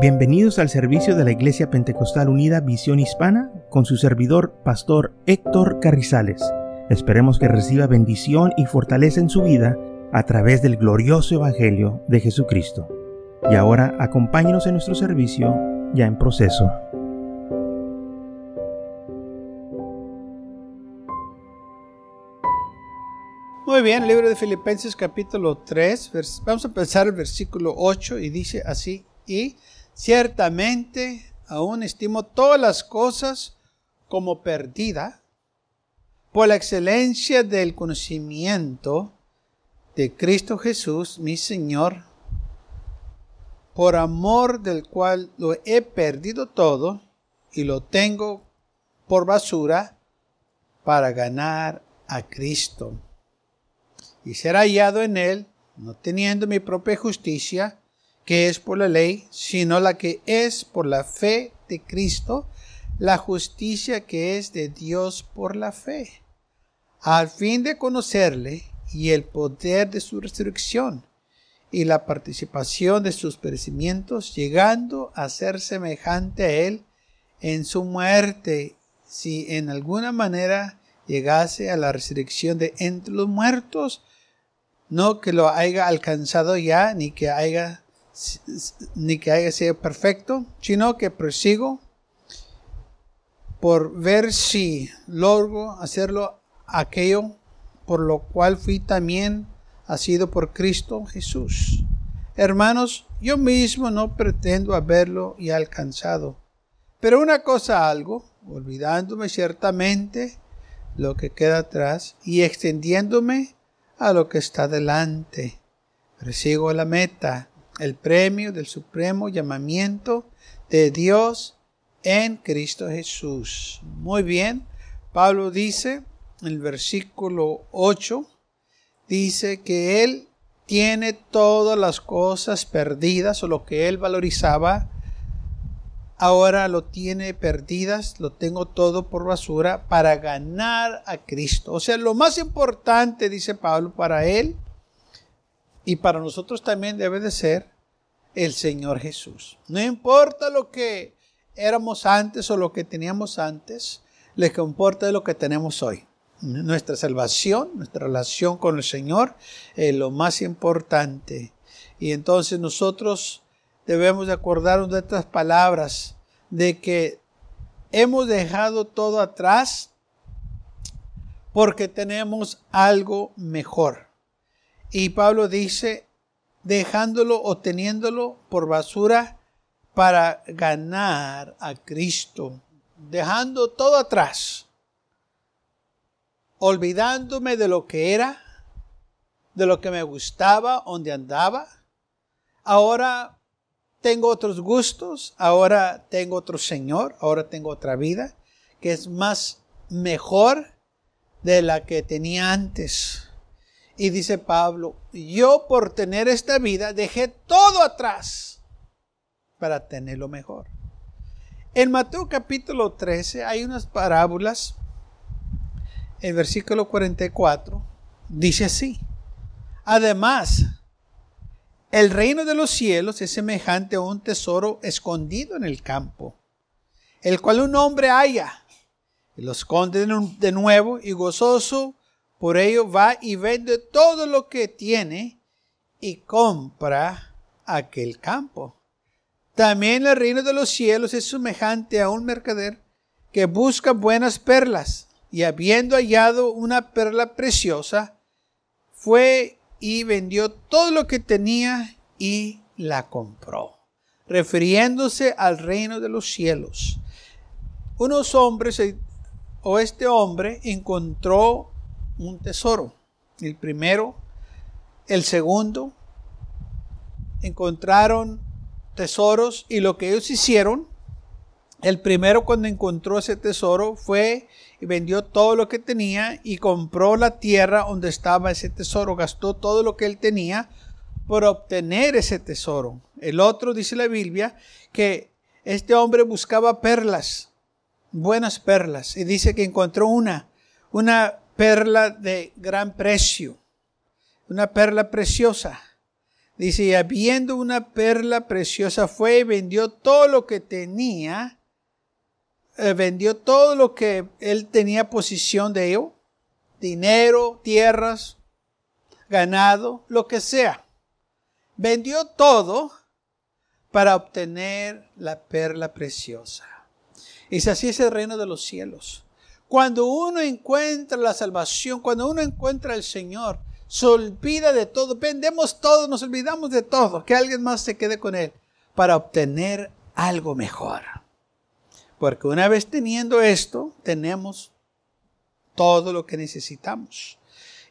Bienvenidos al servicio de la Iglesia Pentecostal Unida Visión Hispana con su servidor, Pastor Héctor Carrizales. Esperemos que reciba bendición y fortaleza en su vida a través del glorioso Evangelio de Jesucristo. Y ahora acompáñenos en nuestro servicio ya en proceso. Muy bien, libro de Filipenses capítulo 3, vamos a empezar el versículo 8 y dice así, y Ciertamente, aún estimo todas las cosas como perdida por la excelencia del conocimiento de Cristo Jesús, mi Señor, por amor del cual lo he perdido todo y lo tengo por basura para ganar a Cristo y ser hallado en él, no teniendo mi propia justicia, que es por la ley, sino la que es por la fe de Cristo, la justicia que es de Dios por la fe, al fin de conocerle y el poder de su resurrección y la participación de sus perecimientos, llegando a ser semejante a él en su muerte, si en alguna manera llegase a la resurrección de entre los muertos, no que lo haya alcanzado ya, ni que haya ni que haya sido perfecto, sino que prosigo por ver si logro hacerlo aquello por lo cual fui también sido por Cristo Jesús. Hermanos, yo mismo no pretendo haberlo y alcanzado, pero una cosa algo, olvidándome ciertamente lo que queda atrás y extendiéndome a lo que está delante. Persigo la meta el premio del supremo llamamiento de Dios en Cristo Jesús. Muy bien, Pablo dice en el versículo 8, dice que él tiene todas las cosas perdidas o lo que él valorizaba, ahora lo tiene perdidas, lo tengo todo por basura para ganar a Cristo. O sea, lo más importante, dice Pablo, para él y para nosotros también debe de ser el Señor Jesús. No importa lo que éramos antes o lo que teníamos antes, le importa lo que tenemos hoy. Nuestra salvación, nuestra relación con el Señor es lo más importante. Y entonces nosotros debemos de acordarnos de estas palabras, de que hemos dejado todo atrás porque tenemos algo mejor. Y Pablo dice, dejándolo o teniéndolo por basura para ganar a Cristo, dejando todo atrás, olvidándome de lo que era, de lo que me gustaba, donde andaba. Ahora tengo otros gustos, ahora tengo otro Señor, ahora tengo otra vida que es más mejor de la que tenía antes. Y dice Pablo, yo por tener esta vida dejé todo atrás para tener lo mejor. En Mateo capítulo 13 hay unas parábolas. El versículo 44 dice así. Además, el reino de los cielos es semejante a un tesoro escondido en el campo, el cual un hombre halla y lo esconde de nuevo y gozoso por ello va y vende todo lo que tiene y compra aquel campo. También el reino de los cielos es semejante a un mercader que busca buenas perlas y habiendo hallado una perla preciosa, fue y vendió todo lo que tenía y la compró, refiriéndose al reino de los cielos. Unos hombres o este hombre encontró un tesoro. El primero, el segundo, encontraron tesoros y lo que ellos hicieron, el primero cuando encontró ese tesoro fue y vendió todo lo que tenía y compró la tierra donde estaba ese tesoro, gastó todo lo que él tenía por obtener ese tesoro. El otro, dice la Biblia, que este hombre buscaba perlas, buenas perlas, y dice que encontró una, una perla de gran precio, una perla preciosa. Dice, habiendo una perla preciosa fue y vendió todo lo que tenía, eh, vendió todo lo que él tenía posición de ello, dinero, tierras, ganado, lo que sea. Vendió todo para obtener la perla preciosa. Y así es el reino de los cielos. Cuando uno encuentra la salvación, cuando uno encuentra al Señor, se olvida de todo, vendemos todo, nos olvidamos de todo, que alguien más se quede con él para obtener algo mejor. Porque una vez teniendo esto, tenemos todo lo que necesitamos.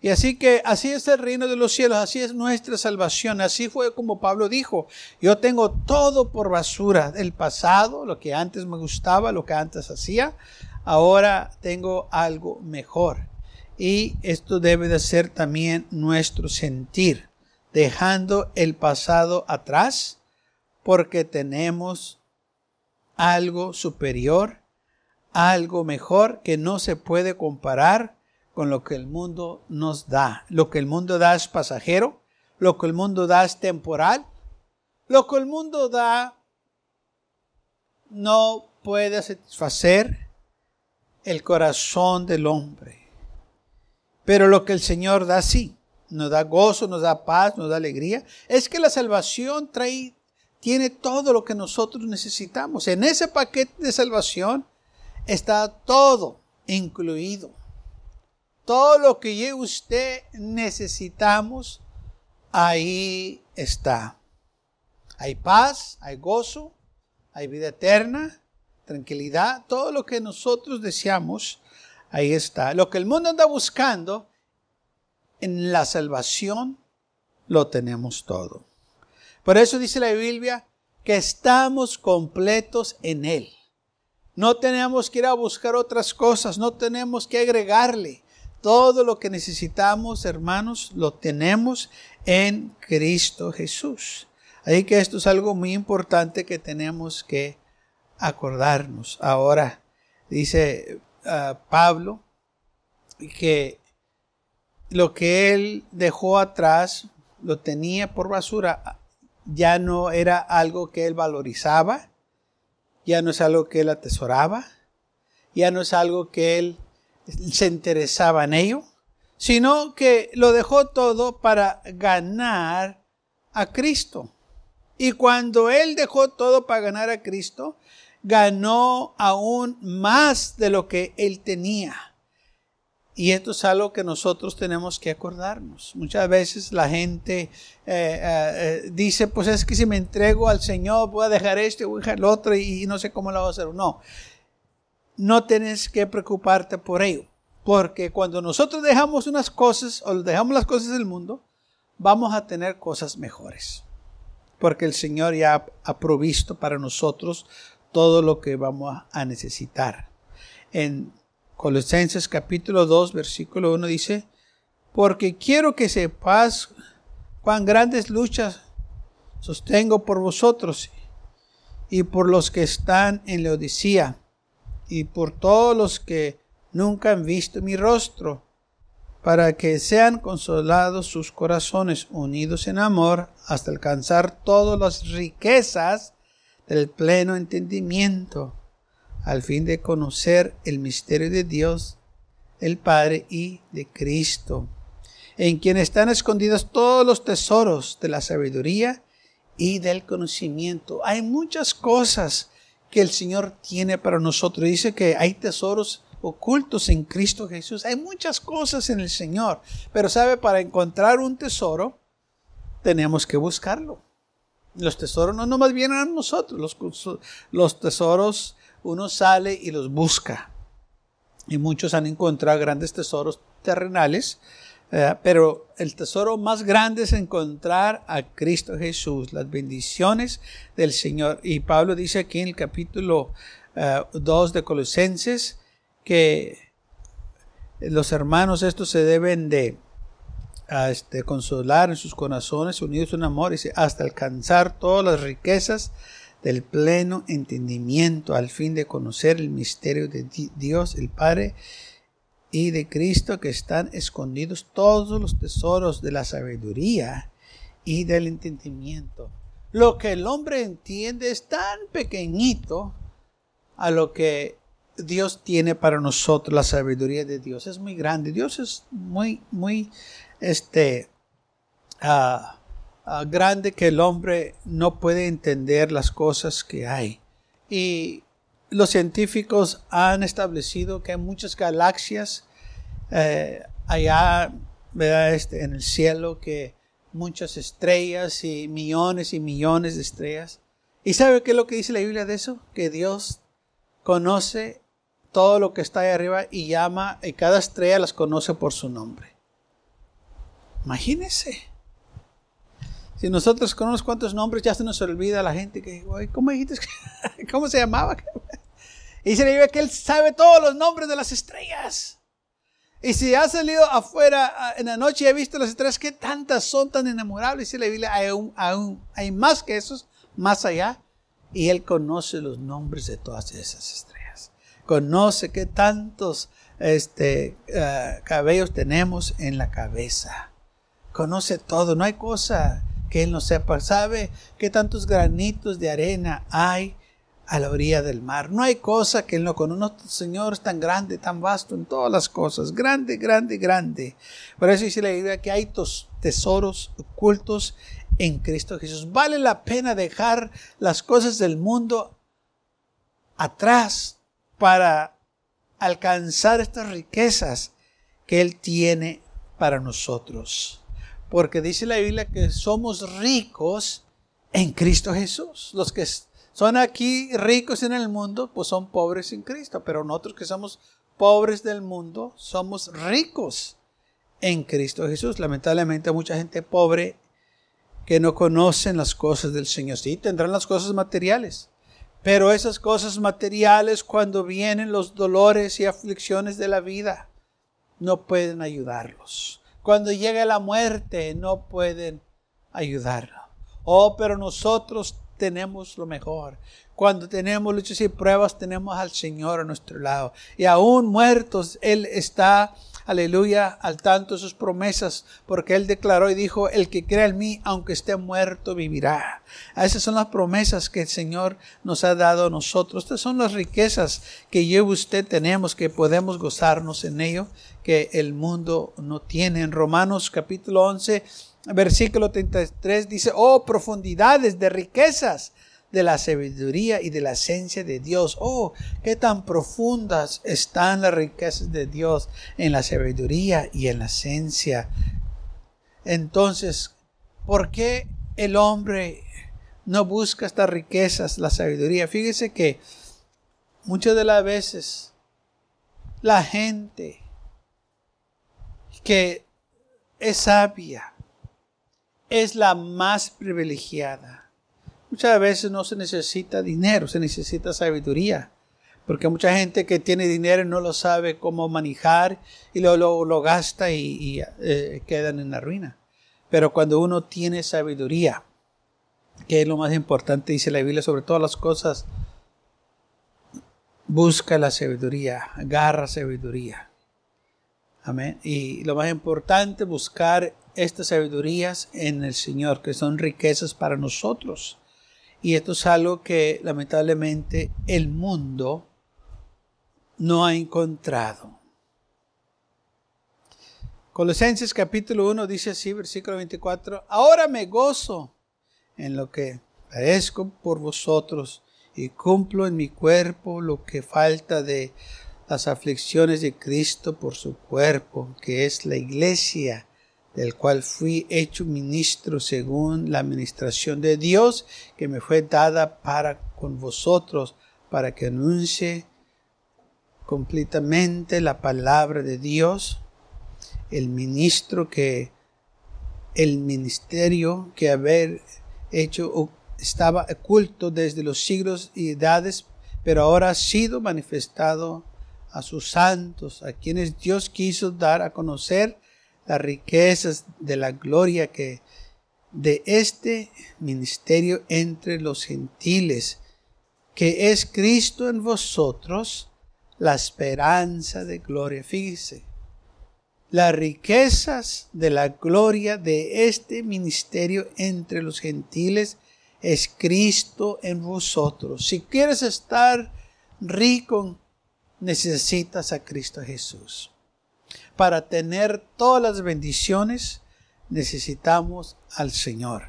Y así que así es el reino de los cielos, así es nuestra salvación, así fue como Pablo dijo, yo tengo todo por basura, el pasado, lo que antes me gustaba, lo que antes hacía, ahora tengo algo mejor. Y esto debe de ser también nuestro sentir, dejando el pasado atrás, porque tenemos algo superior, algo mejor que no se puede comparar con lo que el mundo nos da. Lo que el mundo da es pasajero, lo que el mundo da es temporal, lo que el mundo da no puede satisfacer el corazón del hombre. Pero lo que el Señor da sí, nos da gozo, nos da paz, nos da alegría, es que la salvación trae, tiene todo lo que nosotros necesitamos. En ese paquete de salvación está todo incluido. Todo lo que usted necesitamos, ahí está. Hay paz, hay gozo, hay vida eterna, tranquilidad, todo lo que nosotros deseamos Ahí está. Lo que el mundo anda buscando, en la salvación lo tenemos todo. Por eso dice la Biblia que estamos completos en Él. No tenemos que ir a buscar otras cosas, no tenemos que agregarle. Todo lo que necesitamos, hermanos, lo tenemos en Cristo Jesús. Así que esto es algo muy importante que tenemos que acordarnos. Ahora, dice Pablo que lo que él dejó atrás, lo tenía por basura, ya no era algo que él valorizaba, ya no es algo que él atesoraba, ya no es algo que él se interesaba en ello, sino que lo dejó todo para ganar a Cristo. Y cuando él dejó todo para ganar a Cristo, ganó aún más de lo que él tenía. Y esto es algo que nosotros tenemos que acordarnos. Muchas veces la gente eh, eh, eh, dice, pues es que si me entrego al Señor, voy a dejar esto, voy a dejar lo otro y, no sé cómo lo voy a hacer. No, no tienes que preocuparte por ello. Porque cuando nosotros dejamos unas cosas o dejamos las cosas del mundo, vamos a tener cosas mejores. Porque el Señor ya ha provisto para nosotros todo lo que vamos a necesitar. En Colosenses capítulo 2, versículo 1 dice, porque quiero que sepas cuán grandes luchas sostengo por vosotros y por los que están en la Odisea y por todos los que nunca han visto mi rostro, para que sean consolados sus corazones unidos en amor hasta alcanzar todas las riquezas del pleno entendimiento, al fin de conocer el misterio de Dios, el Padre y de Cristo, en quien están escondidos todos los tesoros de la sabiduría y del conocimiento. Hay muchas cosas que el Señor tiene para nosotros. Dice que hay tesoros ocultos en Cristo Jesús. Hay muchas cosas en el Señor. Pero sabe, para encontrar un tesoro, tenemos que buscarlo. Los tesoros no nomás vienen a nosotros, los, los tesoros uno sale y los busca. Y muchos han encontrado grandes tesoros terrenales, eh, pero el tesoro más grande es encontrar a Cristo Jesús, las bendiciones del Señor. Y Pablo dice aquí en el capítulo 2 eh, de Colosenses que los hermanos estos se deben de a este, consolar en sus corazones unidos en amor y hasta alcanzar todas las riquezas del pleno entendimiento al fin de conocer el misterio de Dios el Padre y de Cristo que están escondidos todos los tesoros de la sabiduría y del entendimiento. Lo que el hombre entiende es tan pequeñito a lo que Dios tiene para nosotros, la sabiduría de Dios es muy grande. Dios es muy, muy, este, ah, ah, grande que el hombre no puede entender las cosas que hay. Y los científicos han establecido que hay muchas galaxias eh, allá Este, en el cielo, que muchas estrellas y millones y millones de estrellas. ¿Y sabe qué es lo que dice la Biblia de eso? Que Dios conoce todo lo que está ahí arriba y llama, y cada estrella las conoce por su nombre. Imagínese. Si nosotros conocemos cuántos nombres, ya se nos olvida la gente que, ¿cómo dijiste? ¿Cómo se llamaba? Y se le dice que él sabe todos los nombres de las estrellas. Y si ha salido afuera en la noche y ha visto las estrellas, ¿qué tantas son tan enamorables? Y le dice, hay, aún, hay más que esos, más allá. Y él conoce los nombres de todas esas estrellas. Conoce qué tantos este, ah, cabellos tenemos en la cabeza. Conoce todo. No hay cosa que Él no sepa. Sabe qué tantos granitos de arena hay a la orilla del mar. No hay cosa que Él no conoce. Nuestro Señor es tan grande, tan vasto en todas las cosas. Grande, grande, grande. Por eso dice la idea que hay tesoros ocultos en Cristo Jesús. Vale la pena dejar las cosas del mundo atrás para alcanzar estas riquezas que Él tiene para nosotros porque dice la Biblia que somos ricos en Cristo Jesús. Los que son aquí ricos en el mundo, pues son pobres en Cristo, pero nosotros que somos pobres del mundo, somos ricos en Cristo Jesús. Lamentablemente mucha gente pobre que no conocen las cosas del Señor. Sí, tendrán las cosas materiales, pero esas cosas materiales cuando vienen los dolores y aflicciones de la vida, no pueden ayudarlos. Cuando llega la muerte no pueden ayudarlo. Oh, pero nosotros tenemos lo mejor. Cuando tenemos luchas y pruebas, tenemos al Señor a nuestro lado. Y aún muertos, Él está, aleluya, al tanto sus promesas, porque Él declaró y dijo, el que crea en mí, aunque esté muerto, vivirá. Esas son las promesas que el Señor nos ha dado a nosotros. Estas son las riquezas que yo y usted tenemos, que podemos gozarnos en ello que el mundo no tiene. En Romanos capítulo 11, versículo 33 dice, oh profundidades de riquezas de la sabiduría y de la esencia de Dios. Oh, qué tan profundas están las riquezas de Dios en la sabiduría y en la esencia. Entonces, ¿por qué el hombre no busca estas riquezas, la sabiduría? Fíjese que muchas de las veces la gente que es sabia, es la más privilegiada. Muchas veces no se necesita dinero, se necesita sabiduría. Porque mucha gente que tiene dinero no lo sabe cómo manejar y lo, lo, gasta y, eh, quedan en la ruina. Pero cuando uno tiene sabiduría, que es lo más importante, dice la Biblia, sobre todas las cosas, busca la sabiduría, agarra sabiduría. Amén. Y lo más importante, buscar estas sabidurías en el Señor, que son riquezas para nosotros. Y esto es algo que lamentablemente el mundo no ha encontrado. Colosenses capítulo 1 dice así, versículo 24, ahora me gozo en lo que padezco por vosotros y cumplo en mi cuerpo lo que falta de las aflicciones de Cristo por su cuerpo, que es la iglesia, del cual fui hecho ministro según la administración de Dios que me fue dada para con vosotros, para que anuncie completamente la palabra de Dios, el ministro que el ministerio que haber hecho estaba oculto desde los siglos y edades, pero ahora ha sido manifestado a sus santos, a quienes Dios quiso dar a conocer las riquezas de la gloria que de este ministerio entre los gentiles, que es Cristo en vosotros, la esperanza de gloria. Fíjese, las riquezas de la gloria de este ministerio entre los gentiles es Cristo en vosotros. Si quieres estar rico, necesitas a Cristo Jesús. Para tener todas las bendiciones, necesitamos al Señor.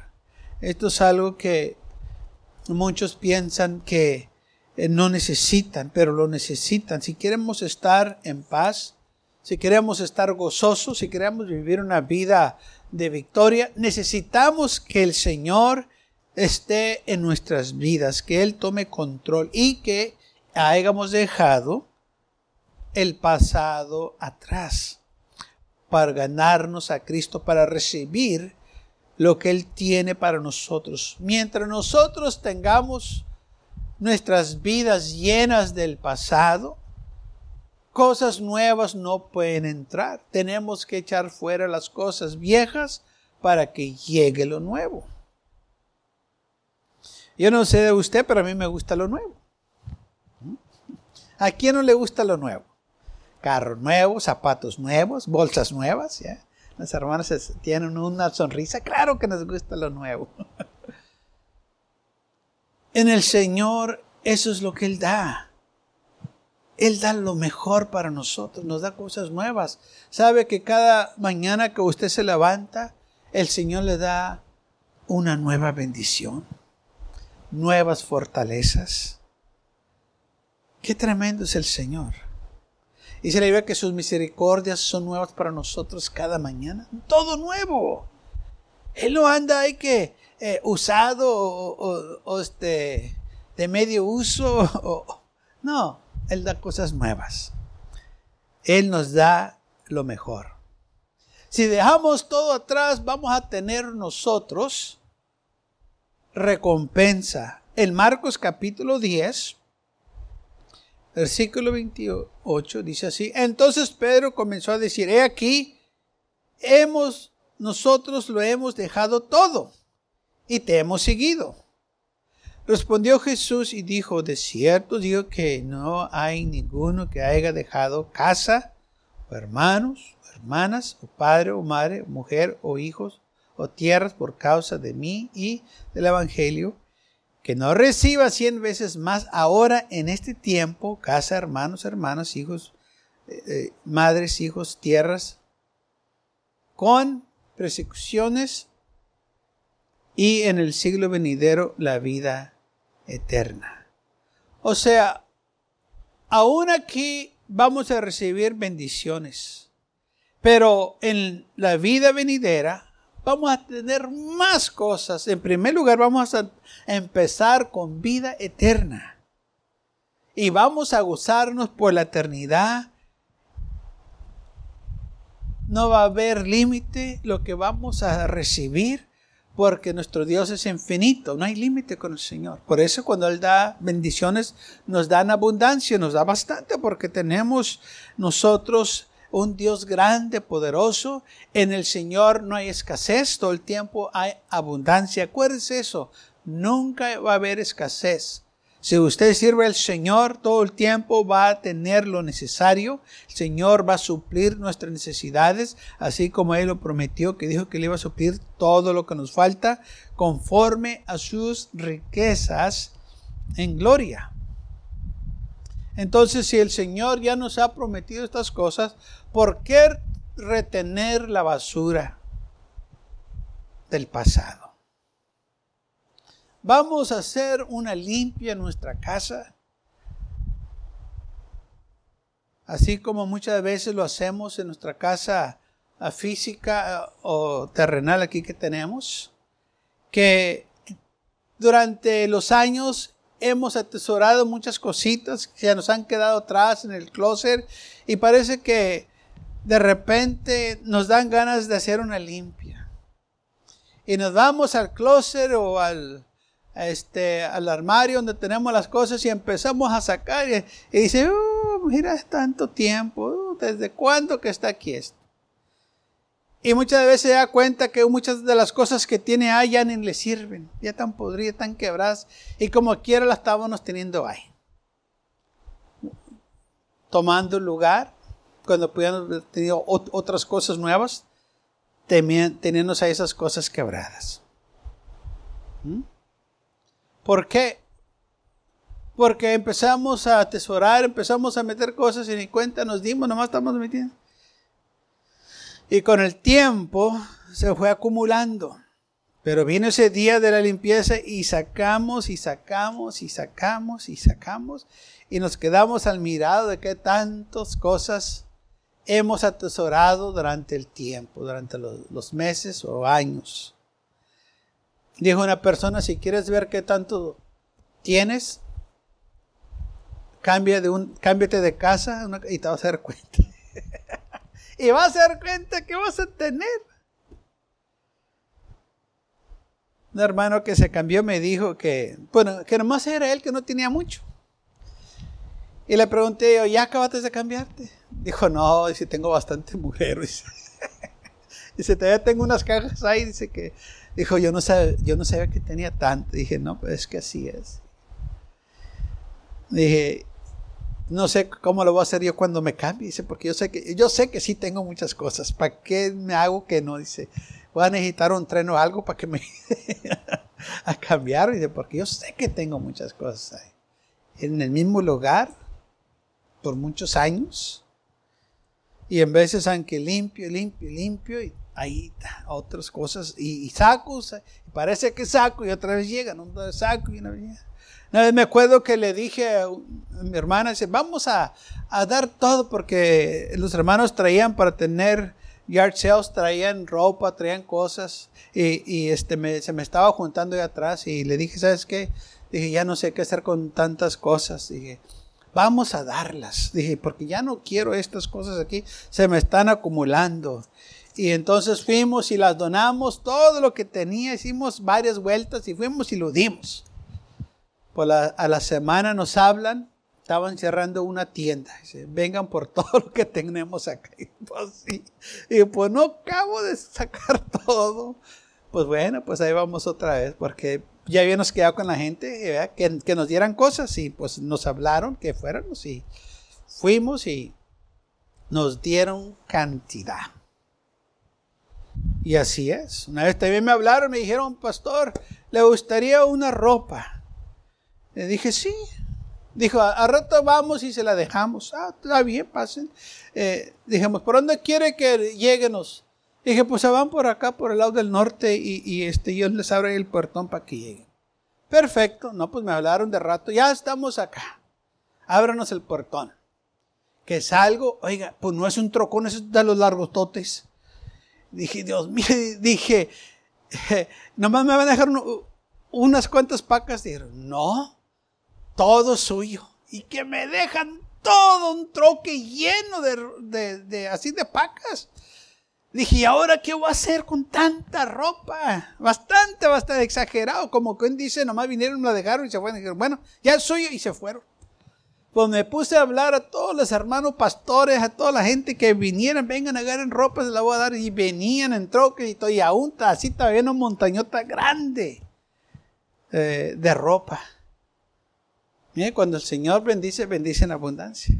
Esto es algo que muchos piensan que eh, no necesitan, pero lo necesitan. Si queremos estar en paz, si queremos estar gozosos, si queremos vivir una vida de victoria, necesitamos que el Señor esté en nuestras vidas, que Él tome control y que hayamos dejado el pasado atrás para ganarnos a Cristo, para recibir lo que Él tiene para nosotros. Mientras nosotros tengamos nuestras vidas llenas del pasado, cosas nuevas no pueden entrar. Tenemos que echar fuera las cosas viejas para que llegue lo nuevo. Yo no sé de usted, pero a mí me gusta lo nuevo. ¿A quién no le gusta lo nuevo? Carro nuevo, zapatos nuevos, bolsas nuevas. ¿ya? Las hermanas tienen una sonrisa. Claro que nos gusta lo nuevo. en el Señor eso es lo que Él da. Él da lo mejor para nosotros, nos da cosas nuevas. Sabe que cada mañana que usted se levanta, el Señor le da una nueva bendición, nuevas fortalezas. Qué tremendo es el Señor. Se le ve que sus misericordias son nuevas para nosotros cada mañana. Todo nuevo. Él no anda ahí que eh, usado o, este, de medio uso. no, Él da cosas nuevas. Él nos da lo mejor. Si dejamos todo atrás, vamos a tener nosotros recompensa. En Marcos capítulo 10, versículo 28 dice así, entonces Pedro comenzó a decir, he aquí, hemos, nosotros lo hemos dejado todo y te hemos seguido. Respondió Jesús y dijo, de cierto digo que no hay ninguno que haya dejado casa, o hermanos, o hermanas, o padre, o madre, o mujer, o hijos, o tierras por causa de mí y del Evangelio, que no reciba cien veces más ahora en este tiempo, casa, hermanos, hermanas, hijos, eh, eh, madres, hijos, tierras, con persecuciones y en el siglo venidero la vida eterna. O sea, aún aquí vamos a recibir bendiciones, pero en la vida venidera vamos a tener más cosas. En primer lugar, vamos a empezar con vida eterna. Y vamos a gozarnos por la eternidad. No va a haber límite lo que vamos a recibir porque nuestro Dios es infinito, no hay límite con el Señor. Por eso cuando Él da bendiciones, nos da en abundancia, nos da bastante, porque tenemos nosotros un Dios grande, poderoso. En el Señor no hay escasez, todo el tiempo hay abundancia. Acuérdese eso, nunca va a haber escasez. Si usted sirve al Señor todo el tiempo va a tener lo necesario. El Señor va a suplir nuestras necesidades, así como Él lo prometió, que dijo que le iba a suplir todo lo que nos falta, conforme a sus riquezas en gloria. Entonces, si el Señor ya nos ha prometido estas cosas, ¿por qué retener la basura del pasado? Vamos a hacer una limpia en nuestra casa. Así como muchas veces lo hacemos en nuestra casa física eh, o terrenal aquí que tenemos, que durante los años hemos atesorado muchas cositas que ya nos han quedado atrás en el closet y parece que de repente nos dan ganas de hacer una limpia. Y nos vamos al closet o al, este, al armario donde tenemos las cosas y empezamos a sacar y, dice, uh, mira, es tanto tiempo, uh, ¿desde cuándo que está aquí esto? Y muchas veces se da cuenta que muchas de las cosas que tiene ahí ya ni le sirven, ya están podridas, están quebradas y como quiera las estábamos teniendo ahí. Tomando lugar cuando pudieran haber tenido otras cosas nuevas, teniendo a esas cosas quebradas. ¿Mm? ¿Por qué? Porque empezamos a atesorar, empezamos a meter cosas y ni cuenta nos dimos, nomás estamos metiendo. Y con el tiempo se fue acumulando. Pero vino ese día de la limpieza y sacamos y sacamos y sacamos y sacamos y nos quedamos al mirado de qué tantas cosas hemos atesorado durante el tiempo, durante los, meses o años. Dijo una persona, si quieres ver qué tanto tienes, cambia de un, cámbiate de casa y te vas a dar cuenta. y vas a dar cuenta que vas a tener. Un hermano que se cambió me dijo que, bueno, que nomás era él que no tenía mucho. Y le pregunté yo, ¿ya acabaste de cambiarte? Dijo, no, dice, tengo bastante mujer. Dice, todavía tengo unas cajas ahí. Dice que, dijo, yo no, sabía, yo no sabía que tenía tanto. Dije, no, pues es que así es. Dije, no sé cómo lo voy a hacer yo cuando me cambie. Dice, porque yo sé que, yo sé que sí tengo muchas cosas. ¿Para qué me hago que no? Dice, voy a necesitar un tren o algo para que me a cambiar. Dice, porque yo sé que tengo muchas cosas ahí. En el mismo lugar, por muchos años. Y en veces, aunque limpio, limpio, limpio, y ahí otras cosas, y, y parece que saco, y otra vez llegan, un saco, y una vez Una vez me acuerdo que le dije a, mi hermana, dice, vamos a, a, dar todo, porque los hermanos traían para tener yard sales, traían ropa, traían cosas, y, y este me, se me estaba juntando ahí atrás, y le dije, ¿sabes qué? Dije, ya no sé qué hacer con tantas cosas. Dije, vamos a darlas. Dije, porque ya no quiero estas cosas aquí, se me están acumulando. Y entonces fuimos y las donamos, todo lo que tenía, hicimos varias vueltas y fuimos y lo dimos. Por a la semana nos hablan, estaban cerrando una tienda. Dice, vengan por todo lo que tenemos acá. Y pues, y pues no acabo de sacar todo. Pues bueno, pues ahí vamos otra vez, porque ya habíamos quedado con la gente que, que, nos dieran cosas y pues nos hablaron que fuéramos y fuimos y nos dieron cantidad. Y así es. Una vez también me hablaron, me dijeron, pastor, ¿le gustaría una ropa? Le dije, sí. Dijo, a, rato vamos y se la dejamos. Ah, está bien, pasen. Eh, dijimos, ¿por dónde quiere que lleguenos? Dije, pues se van por acá, por el lado del norte, y, este, yo les abro el puertón para que lleguen. Perfecto, no, pues me hablaron de rato, ya estamos acá. Ábranos el portón. Que salgo, oiga, pues no es un trocón, es de los largos totes. Dije, Dios mío, dije, nomás me van a dejar unas cuantas pacas. Dijeron, no, todo suyo. Y que me dejan todo un troque lleno de, de así de pacas. Dije, ¿y ahora qué voy a hacer con tanta ropa? Bastante, bastante exagerado. Como quien dice, nomás vinieron, lo dejaron y se fueron. bueno, ya es suyo y se fueron. Pues me puse a hablar a todos los hermanos pastores, a toda la gente que vinieran, vengan, a agarren ropa, se la voy a dar. Y venían en troque y todo, y aún así todavía una montañota grande eh, de ropa. Mire, cuando el Señor bendice, bendice en abundancia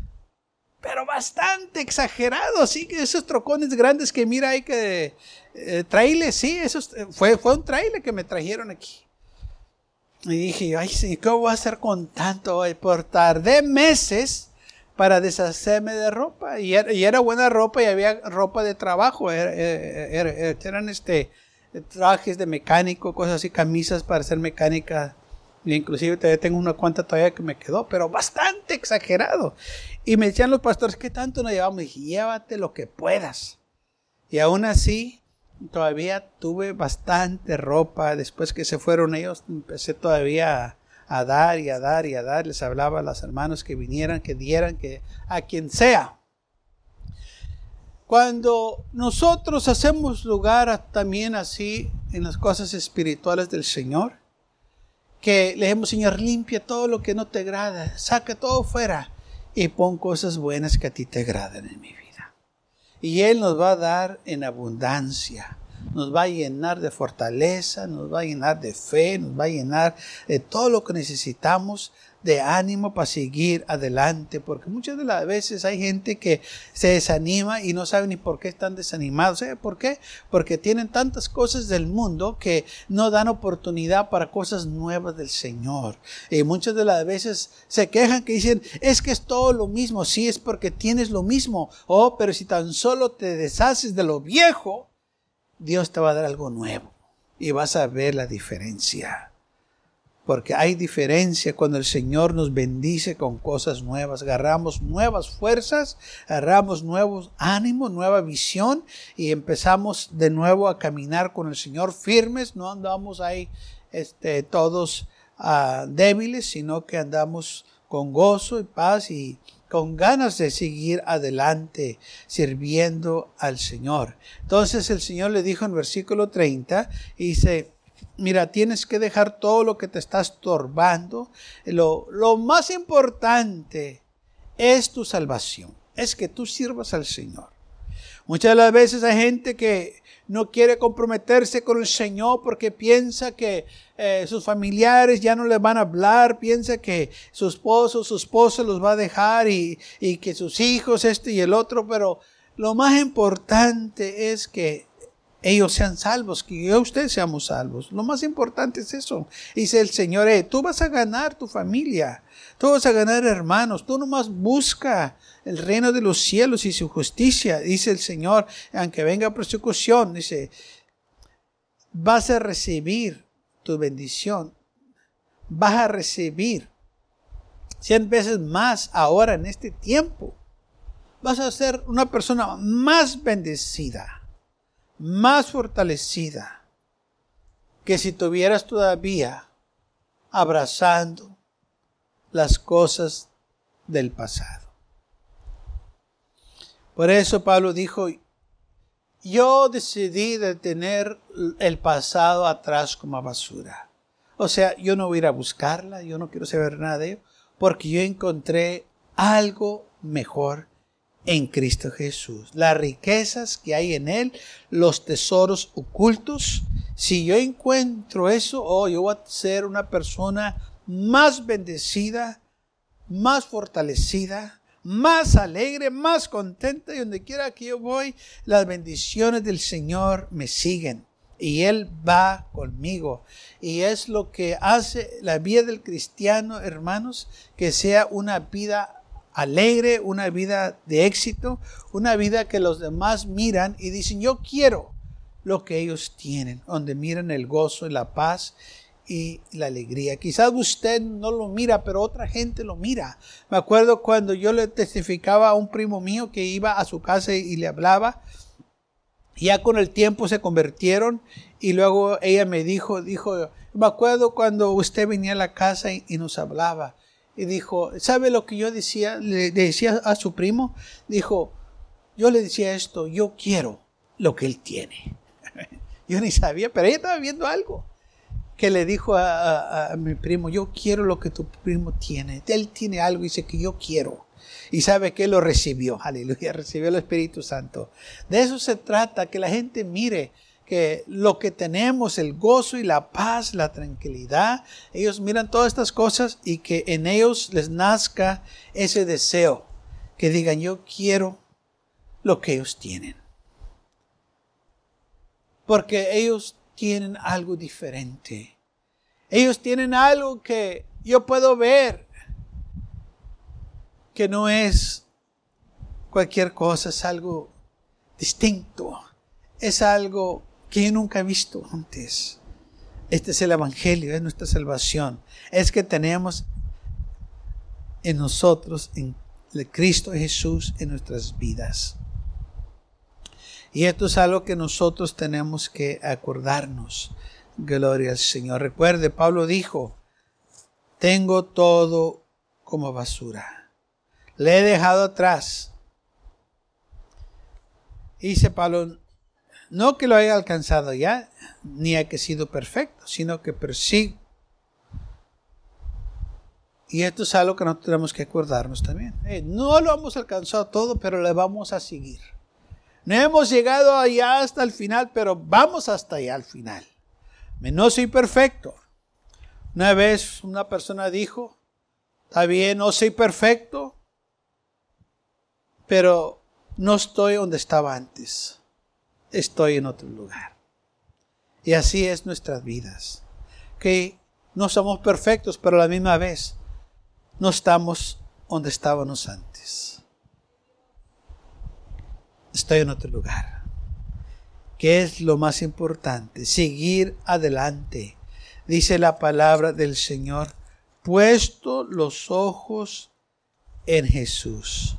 pero bastante exagerado, sí, esos trocones grandes que mira hay que eh, sí, eso eh, fue, fue un trailer que me trajeron aquí. Y dije, ay, sí, ¿qué voy a hacer con tanto? hoy? Por tardé meses para deshacerme de ropa. Y era, buena ropa y había ropa de trabajo. eran este, trajes de mecánico, cosas así, camisas para ser mecánica inclusive todavía tengo una cuanta todavía que me quedó, pero bastante exagerado. Y me decían los pastores, ¿qué tanto nos llevamos? Y dije, llévate lo que puedas. Y aún así, todavía tuve bastante ropa. Después que se fueron ellos, empecé todavía a, dar y a dar y a dar. Les hablaba a los hermanos que vinieran, que dieran, que a quien sea. Cuando nosotros hacemos lugar también así en las cosas espirituales del Señor, que le dijimos, Señor, limpia todo lo que no te agrada, saca todo fuera y pon cosas buenas que a ti te agradan en mi vida. Y Él nos va a dar en abundancia nos va a llenar de fortaleza, nos va a llenar de fe, nos va a llenar de todo lo que necesitamos de ánimo para seguir adelante, porque muchas de las veces hay gente que se desanima y no sabe ni por qué están desanimados. ¿Sabe por qué? Porque tienen tantas cosas del mundo que no dan oportunidad para cosas nuevas del Señor. Y muchas de las veces se quejan que dicen, es que es todo lo mismo. Sí, es porque tienes lo mismo. Oh, pero si tan solo te deshaces de lo viejo, Dios te va a dar algo nuevo y vas a ver la diferencia porque hay diferencia cuando el Señor nos bendice con cosas nuevas, agarramos nuevas fuerzas, agarramos nuevos ánimos, nueva visión y empezamos de nuevo a caminar con el Señor firmes, no andamos ahí este, todos uh, débiles, sino que andamos con gozo y paz y con ganas de seguir adelante sirviendo al Señor. Entonces el Señor le dijo en versículo 30, y dice, Mira, tienes que dejar todo lo que te está estorbando. Lo, lo más importante es tu salvación. Es que tú sirvas al Señor. Muchas de las veces hay gente que no quiere comprometerse con el Señor porque piensa que eh, sus familiares ya no le van a hablar, piensa que su esposo, su esposa los va a dejar y, y que sus hijos, este y el otro, pero lo más importante es que ellos sean salvos, que yo y usted seamos salvos. Lo más importante es eso. Dice el Señor, eh, tú vas a ganar tu familia, tú vas a ganar hermanos, tú nomás busca el reino de los cielos y su justicia. Dice el Señor, aunque venga persecución, dice, vas a recibir tu bendición, vas a recibir cien veces más ahora en este tiempo. Vas a ser una persona más bendecida más fortalecida que si tuvieras todavía abrazando las cosas del pasado. Por eso Pablo dijo, yo decidí detener el pasado atrás como basura. O sea, yo no voy a ir a buscarla, yo no quiero saber nada de ello, porque yo encontré algo mejor en Cristo Jesús. Las riquezas que hay en Él, los tesoros ocultos. Si yo encuentro eso, oh, yo voy a ser una persona más bendecida, más fortalecida, más alegre, más contenta. Y donde quiera que yo voy, las bendiciones del Señor me siguen. Y Él va conmigo. Y es lo que hace la vida del cristiano, hermanos, que sea una vida alegre, una vida de éxito, una vida que los demás miran y dicen, yo quiero lo que ellos tienen, donde miran el gozo y la paz y la alegría. Quizás usted no lo mira, pero otra gente lo mira. Me acuerdo cuando yo le testificaba a un primo mío que iba a su casa y le hablaba. Ya con el tiempo se convirtieron y luego ella me dijo, dijo, me acuerdo cuando usted venía a la casa y nos hablaba y dijo, ¿sabe lo que yo decía? Le decía a su primo, dijo, yo le decía esto, yo quiero lo que él tiene. yo ni sabía, pero ella estaba viendo algo que le dijo a, mi primo, yo quiero lo que tu primo tiene. Él tiene algo y dice que yo quiero. Y sabe que lo recibió, aleluya, recibió el Espíritu Santo. De eso se trata, que la gente mire que lo que tenemos, el gozo y la paz, la tranquilidad, ellos miran todas estas cosas y que en ellos les nazca ese deseo, que digan yo quiero lo que ellos tienen. Porque ellos tienen algo diferente. Ellos tienen algo que yo puedo ver que no es cualquier cosa, es algo distinto, es algo que nunca he visto antes. Este es el Evangelio, es nuestra salvación. Es que tenemos en nosotros, en Cristo Jesús, en nuestras vidas. Y esto es algo que nosotros tenemos que acordarnos. Gloria al Señor. Recuerde, Pablo dijo, tengo todo como basura. Le he dejado atrás. Dice Pablo, no que lo haya alcanzado ya, ni ha que sido perfecto, sino que persigo. Y esto es algo que nosotros tenemos que acordarnos también. no lo hemos alcanzado todo, pero le vamos a seguir. No hemos llegado allá hasta el final, pero vamos hasta allá al final. No soy perfecto. Una vez una persona dijo, está bien, no soy perfecto, pero no estoy donde estaba antes. Estoy en otro lugar. Y así es nuestras vidas. Que no somos perfectos, pero a la misma vez no estamos donde estábamos antes. Estoy en otro lugar. ¿Qué es lo más importante? Seguir adelante. Dice la palabra del Señor, puesto los ojos en Jesús.